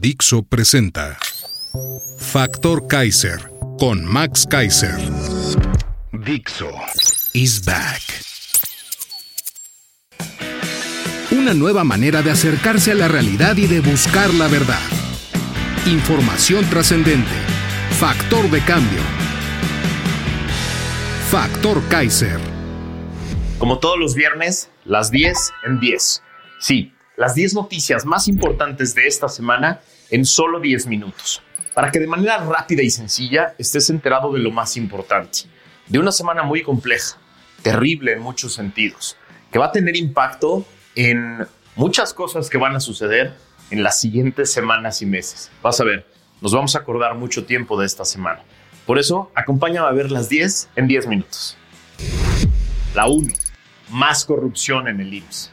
Dixo presenta Factor Kaiser con Max Kaiser. Dixo is back. Una nueva manera de acercarse a la realidad y de buscar la verdad. Información trascendente. Factor de cambio. Factor Kaiser. Como todos los viernes, las 10 en 10. Sí, las 10 noticias más importantes de esta semana en solo 10 minutos, para que de manera rápida y sencilla estés enterado de lo más importante, de una semana muy compleja, terrible en muchos sentidos, que va a tener impacto en muchas cosas que van a suceder en las siguientes semanas y meses. Vas a ver, nos vamos a acordar mucho tiempo de esta semana. Por eso, acompáñame a ver las 10 en 10 minutos. La 1. Más corrupción en el IMSS.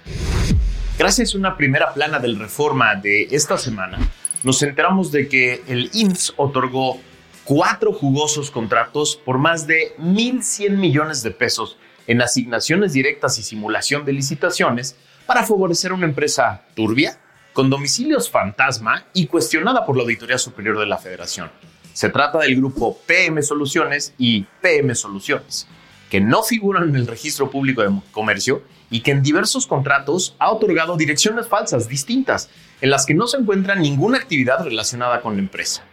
Gracias a una primera plana del reforma de esta semana, nos enteramos de que el IMSS otorgó cuatro jugosos contratos por más de 1.100 millones de pesos en asignaciones directas y simulación de licitaciones para favorecer a una empresa turbia, con domicilios fantasma y cuestionada por la Auditoría Superior de la Federación. Se trata del grupo PM Soluciones y PM Soluciones, que no figuran en el registro público de comercio y que en diversos contratos ha otorgado direcciones falsas distintas, en las que no se encuentra ninguna actividad relacionada con la empresa.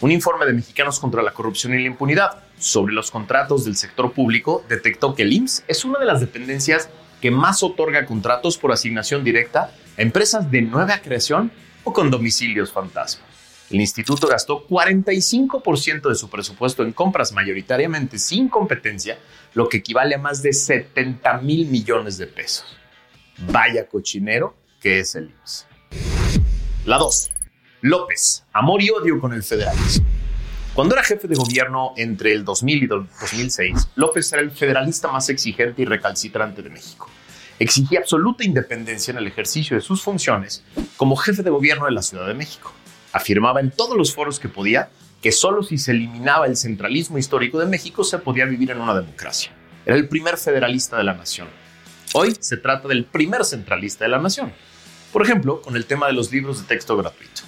Un informe de Mexicanos contra la Corrupción y la Impunidad sobre los contratos del sector público detectó que el IMSS es una de las dependencias que más otorga contratos por asignación directa a empresas de nueva creación o con domicilios fantasma. El instituto gastó 45% de su presupuesto en compras mayoritariamente sin competencia, lo que equivale a más de 70 mil millones de pesos. Vaya cochinero que es el IMSS. La 2. López, amor y odio con el federalismo. Cuando era jefe de gobierno entre el 2000 y 2006, López era el federalista más exigente y recalcitrante de México. Exigía absoluta independencia en el ejercicio de sus funciones como jefe de gobierno de la Ciudad de México. Afirmaba en todos los foros que podía que solo si se eliminaba el centralismo histórico de México se podía vivir en una democracia. Era el primer federalista de la nación. Hoy se trata del primer centralista de la nación. Por ejemplo, con el tema de los libros de texto gratuito.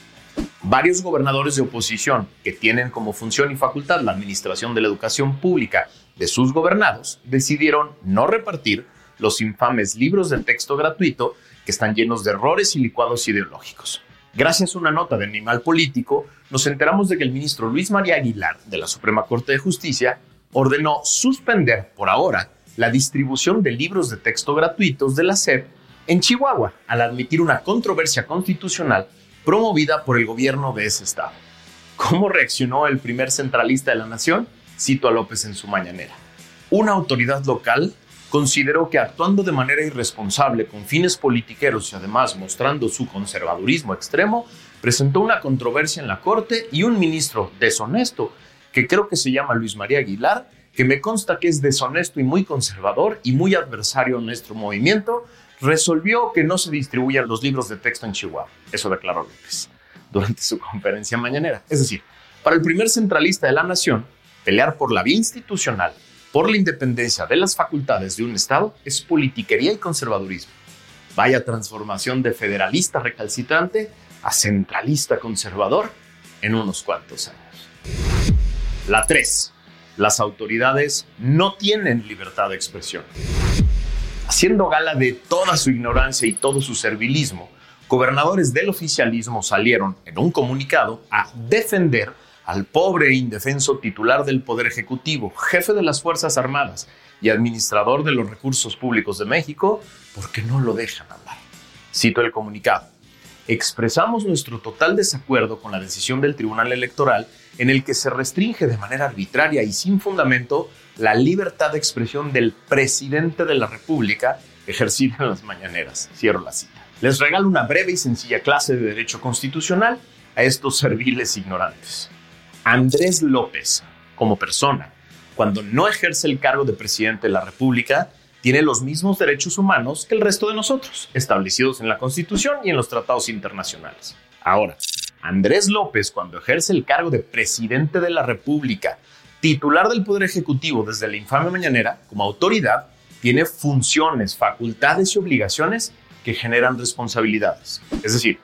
Varios gobernadores de oposición que tienen como función y facultad la administración de la educación pública de sus gobernados decidieron no repartir los infames libros de texto gratuito que están llenos de errores y licuados ideológicos. Gracias a una nota de Animal Político, nos enteramos de que el ministro Luis María Aguilar de la Suprema Corte de Justicia ordenó suspender por ahora la distribución de libros de texto gratuitos de la SEP en Chihuahua al admitir una controversia constitucional promovida por el gobierno de ese estado. ¿Cómo reaccionó el primer centralista de la nación? Cito a López en su mañanera. Una autoridad local consideró que actuando de manera irresponsable con fines politiqueros y además mostrando su conservadurismo extremo, presentó una controversia en la Corte y un ministro deshonesto, que creo que se llama Luis María Aguilar, que me consta que es deshonesto y muy conservador y muy adversario a nuestro movimiento, resolvió que no se distribuyan los libros de texto en Chihuahua. Eso declaró López durante su conferencia mañanera. Es decir, para el primer centralista de la nación, pelear por la vía institucional, por la independencia de las facultades de un Estado, es politiquería y conservadurismo. Vaya transformación de federalista recalcitrante a centralista conservador en unos cuantos años. La 3. Las autoridades no tienen libertad de expresión. Haciendo gala de toda su ignorancia y todo su servilismo, gobernadores del oficialismo salieron en un comunicado a defender al pobre e indefenso titular del Poder Ejecutivo, jefe de las Fuerzas Armadas y administrador de los recursos públicos de México, porque no lo dejan hablar. Cito el comunicado. Expresamos nuestro total desacuerdo con la decisión del Tribunal Electoral en el que se restringe de manera arbitraria y sin fundamento la libertad de expresión del presidente de la República ejercida en las mañaneras. Cierro la cita. les regalo una breve y sencilla clase de Derecho Constitucional a estos serviles ignorantes. Andrés López, como persona, cuando no ejerce el cargo de presidente de la República, tiene los mismos derechos humanos que el resto de nosotros, establecidos en la Constitución y en los tratados internacionales. Ahora, Andrés López, cuando ejerce el cargo de presidente de la República, titular del Poder Ejecutivo desde la infame mañanera, como autoridad, tiene funciones, facultades y obligaciones que generan responsabilidades. Es decir,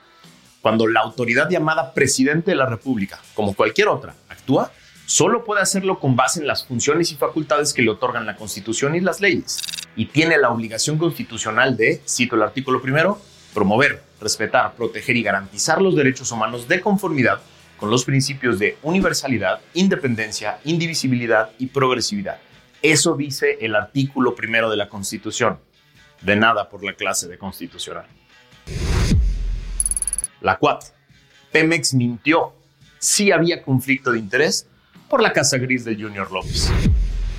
cuando la autoridad llamada presidente de la República, como cualquier otra, actúa, solo puede hacerlo con base en las funciones y facultades que le otorgan la Constitución y las leyes. Y tiene la obligación constitucional de, cito el artículo primero, promover, respetar, proteger y garantizar los derechos humanos de conformidad con los principios de universalidad, independencia, indivisibilidad y progresividad. Eso dice el artículo primero de la Constitución. De nada por la clase de constitucional. La 4. Pemex mintió. Sí había conflicto de interés por la Casa Gris de Junior López.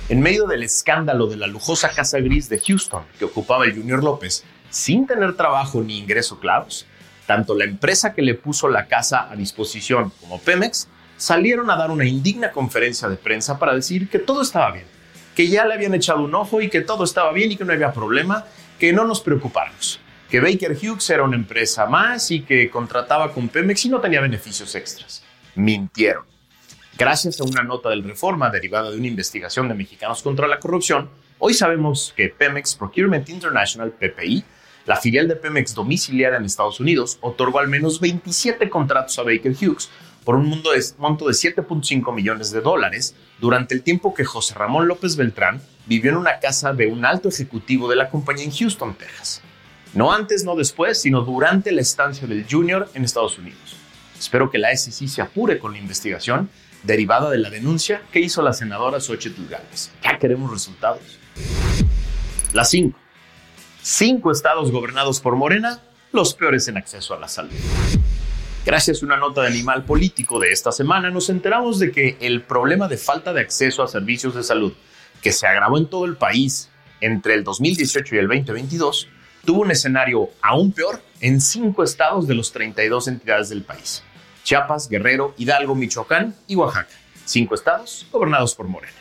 En medio del escándalo de la lujosa Casa Gris de Houston que ocupaba el Junior López, sin tener trabajo ni ingreso claros, tanto la empresa que le puso la casa a disposición como Pemex salieron a dar una indigna conferencia de prensa para decir que todo estaba bien, que ya le habían echado un ojo y que todo estaba bien y que no había problema, que no nos preocupáramos que Baker Hughes era una empresa más y que contrataba con Pemex y no tenía beneficios extras. Mintieron. Gracias a una nota del Reforma derivada de una investigación de mexicanos contra la corrupción, hoy sabemos que Pemex Procurement International, PPI, la filial de Pemex domiciliada en Estados Unidos, otorgó al menos 27 contratos a Baker Hughes por un monto de 7.5 millones de dólares durante el tiempo que José Ramón López Beltrán vivió en una casa de un alto ejecutivo de la compañía en Houston, Texas. No antes, no después, sino durante la estancia del Junior en Estados Unidos. Espero que la SEC se apure con la investigación derivada de la denuncia que hizo la senadora Xochitl Gálvez. Ya queremos resultados. La 5. Cinco estados gobernados por Morena, los peores en acceso a la salud. Gracias a una nota de Animal Político de esta semana, nos enteramos de que el problema de falta de acceso a servicios de salud, que se agravó en todo el país entre el 2018 y el 2022, tuvo un escenario aún peor en cinco estados de los 32 entidades del país. Chiapas, Guerrero, Hidalgo, Michoacán y Oaxaca. Cinco estados gobernados por Morena.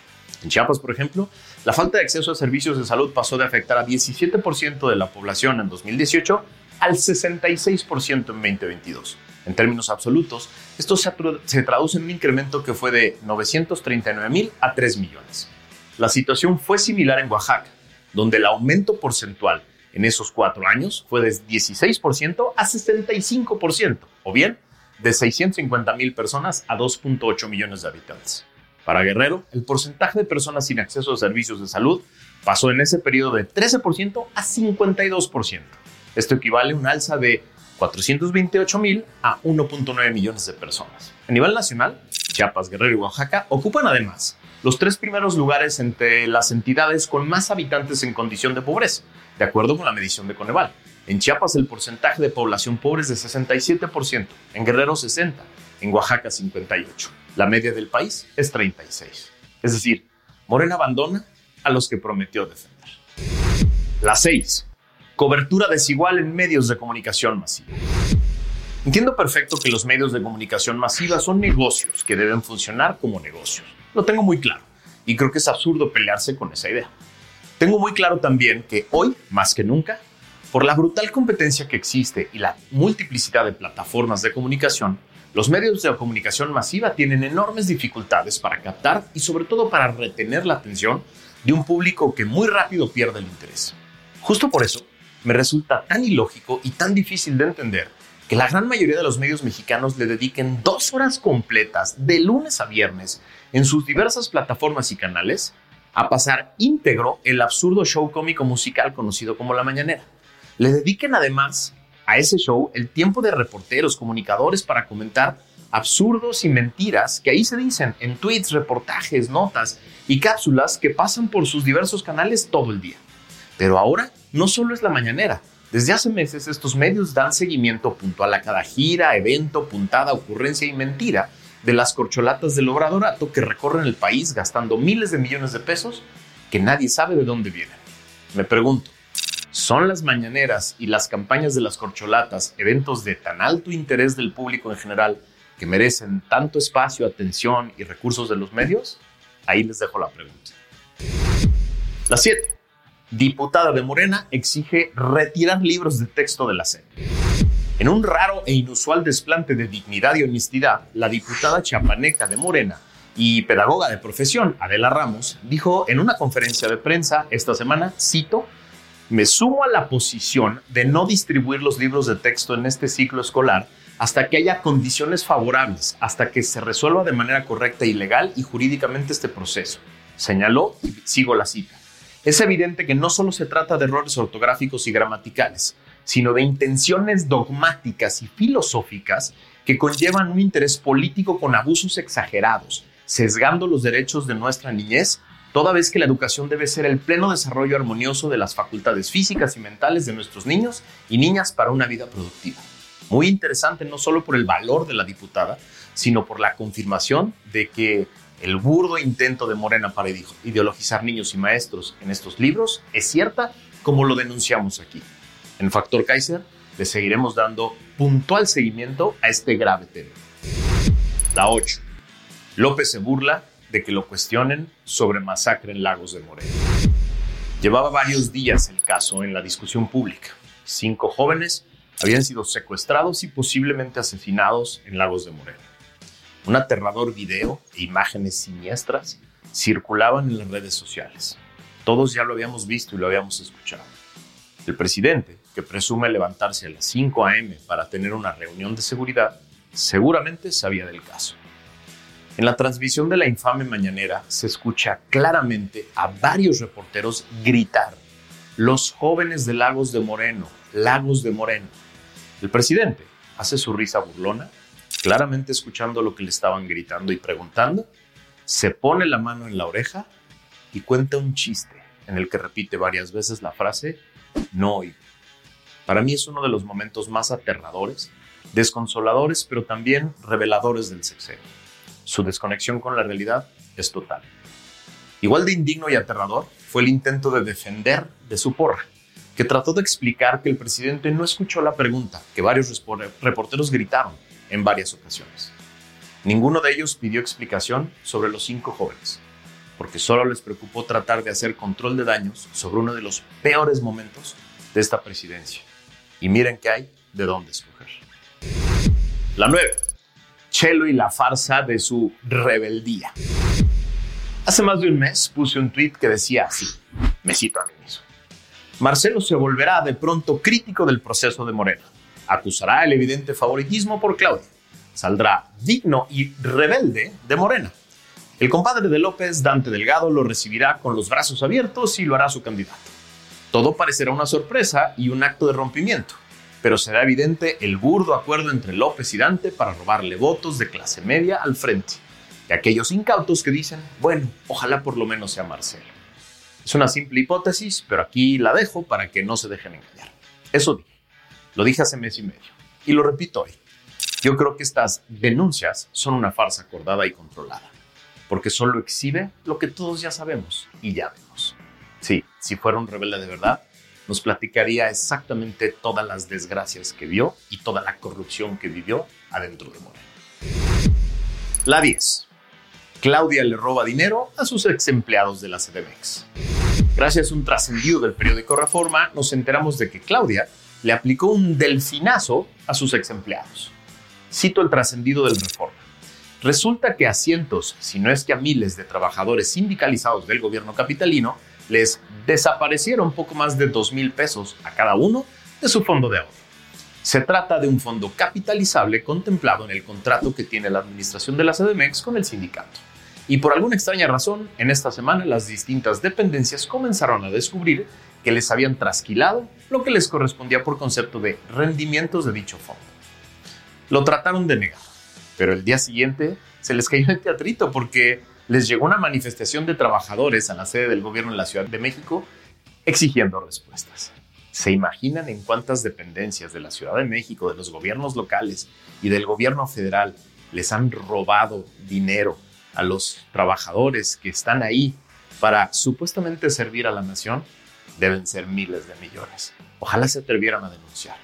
En Chiapas, por ejemplo, la falta de acceso a servicios de salud pasó de afectar a 17% de la población en 2018 al 66% en 2022. En términos absolutos, esto se, traduce en un incremento que fue de 939 mil a 3 millones. La situación fue similar en Oaxaca, donde el aumento porcentual en esos cuatro años fue de 16% a 65%, o bien de 650 mil personas a 2.8 millones de habitantes. Para Guerrero, el porcentaje de personas sin acceso a servicios de salud pasó en ese periodo de 13% a 52%. Esto equivale a un alza de 428 mil a 1.9 millones de personas. A nivel nacional, Chiapas, Guerrero y Oaxaca ocupan además los tres primeros lugares entre las entidades con más habitantes en condición de pobreza, de acuerdo con la medición de Coneval. En Chiapas el porcentaje de población pobre es de 67%, en Guerrero 60%, en Oaxaca 58%. La media del país es 36%. Es decir, Morena abandona a los que prometió defender. La 6. Cobertura desigual en medios de comunicación masiva. Entiendo perfecto que los medios de comunicación masiva son negocios que deben funcionar como negocios. Lo tengo muy claro y creo que es absurdo pelearse con esa idea. Tengo muy claro también que hoy, más que nunca, por la brutal competencia que existe y la multiplicidad de plataformas de comunicación, los medios de comunicación masiva tienen enormes dificultades para captar y sobre todo para retener la atención de un público que muy rápido pierde el interés. Justo por eso, me resulta tan ilógico y tan difícil de entender que la gran mayoría de los medios mexicanos le dediquen dos horas completas de lunes a viernes en sus diversas plataformas y canales a pasar íntegro el absurdo show cómico musical conocido como La Mañanera. Le dediquen además a ese show el tiempo de reporteros, comunicadores para comentar absurdos y mentiras que ahí se dicen en tweets, reportajes, notas y cápsulas que pasan por sus diversos canales todo el día. Pero ahora no solo es La Mañanera, desde hace meses estos medios dan seguimiento puntual a cada gira, evento, puntada, ocurrencia y mentira de las corcholatas del obradorato que recorren el país gastando miles de millones de pesos que nadie sabe de dónde vienen. Me pregunto, ¿Son las mañaneras y las campañas de las corcholatas eventos de tan alto interés del público en general que merecen tanto espacio, atención y recursos de los medios? Ahí les dejo la pregunta. La 7. Diputada de Morena exige retirar libros de texto de la SEP. En un raro e inusual desplante de dignidad y honestidad, la diputada chapaneca de Morena y pedagoga de profesión, Adela Ramos, dijo en una conferencia de prensa esta semana, cito, me sumo a la posición de no distribuir los libros de texto en este ciclo escolar hasta que haya condiciones favorables, hasta que se resuelva de manera correcta y legal y jurídicamente este proceso. Señaló, y sigo la cita, es evidente que no solo se trata de errores ortográficos y gramaticales, sino de intenciones dogmáticas y filosóficas que conllevan un interés político con abusos exagerados, sesgando los derechos de nuestra niñez toda vez que la educación debe ser el pleno desarrollo armonioso de las facultades físicas y mentales de nuestros niños y niñas para una vida productiva. Muy interesante no solo por el valor de la diputada, sino por la confirmación de que el burdo intento de Morena para ideologizar niños y maestros en estos libros es cierta como lo denunciamos aquí. En Factor Kaiser le seguiremos dando puntual seguimiento a este grave tema. La 8. López se burla de que lo cuestionen sobre masacre en Lagos de Moreno. Llevaba varios días el caso en la discusión pública. Cinco jóvenes habían sido secuestrados y posiblemente asesinados en Lagos de Moreno. Un aterrador video e imágenes siniestras circulaban en las redes sociales. Todos ya lo habíamos visto y lo habíamos escuchado. El presidente, que presume levantarse a las 5 a.m. para tener una reunión de seguridad, seguramente sabía del caso. En la transmisión de la infame mañanera se escucha claramente a varios reporteros gritar, los jóvenes de Lagos de Moreno, Lagos de Moreno. El presidente hace su risa burlona, claramente escuchando lo que le estaban gritando y preguntando, se pone la mano en la oreja y cuenta un chiste en el que repite varias veces la frase, no oigo. Para mí es uno de los momentos más aterradores, desconsoladores, pero también reveladores del sexenio. Su desconexión con la realidad es total. Igual de indigno y aterrador fue el intento de defender de su porra, que trató de explicar que el presidente no escuchó la pregunta que varios reporteros gritaron en varias ocasiones. Ninguno de ellos pidió explicación sobre los cinco jóvenes, porque solo les preocupó tratar de hacer control de daños sobre uno de los peores momentos de esta presidencia. Y miren que hay de dónde escoger. La nueve. Chelo y la farsa de su rebeldía. Hace más de un mes puse un tweet que decía así, me cito a mí mismo. Marcelo se volverá de pronto crítico del proceso de Morena. Acusará el evidente favoritismo por Claudia. Saldrá digno y rebelde de Morena. El compadre de López, Dante Delgado, lo recibirá con los brazos abiertos y lo hará su candidato. Todo parecerá una sorpresa y un acto de rompimiento pero será evidente el burdo acuerdo entre López y Dante para robarle votos de clase media al frente, y aquellos incautos que dicen, bueno, ojalá por lo menos sea Marcelo. Es una simple hipótesis, pero aquí la dejo para que no se dejen engañar. Eso dije. Lo dije hace mes y medio. Y lo repito hoy. Yo creo que estas denuncias son una farsa acordada y controlada, porque solo exhibe lo que todos ya sabemos y ya vemos. Si fuera un rebelde de verdad, nos platicaría exactamente todas las desgracias que vio y toda la corrupción que vivió adentro de Morena. La 10. Claudia le roba dinero a sus ex empleados de la CDMX. Gracias a un trascendido del periódico Reforma, nos enteramos de que Claudia le aplicó un delfinazo a sus ex empleados. Cito el trascendido del Reforma. Resulta que a cientos, si no es que a miles de trabajadores sindicalizados del gobierno capitalino les desaparecieron poco más de 2 mil pesos a cada uno de su fondo de ahorro. Se trata de un fondo capitalizable contemplado en el contrato que tiene la administración de la CDMX con el sindicato. Y por alguna extraña razón, en esta semana las distintas dependencias comenzaron a descubrir que les habían trasquilado lo que les correspondía por concepto de rendimientos de dicho fondo. Lo trataron de negar, pero el día siguiente se les cayó el teatrito porque les llegó una manifestación de trabajadores a la sede del gobierno en la Ciudad de México exigiendo respuestas. ¿Se imaginan en cuántas dependencias de la Ciudad de México, de los gobiernos locales y del gobierno federal les han robado dinero a los trabajadores que están ahí para supuestamente servir a la nación? deben ser miles de millones. Ojalá se atrevieran a denunciar.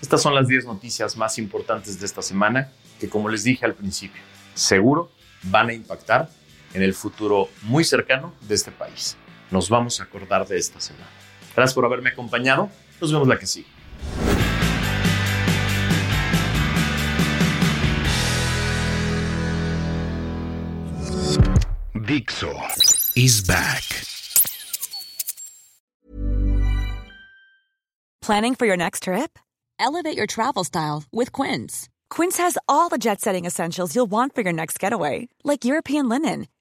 Estas son las 10 noticias más importantes de esta semana que, como les dije al principio, seguro van a impactar en el futuro muy cercano de este país. Nos vamos a acordar de esta semana. Gracias por haberme acompañado. Nos vemos la que sigue. Dixo is back. Planning for your next trip? Elevate your travel style with Quince. Quince has all the jet setting essentials you'll want for your next getaway, like European linen,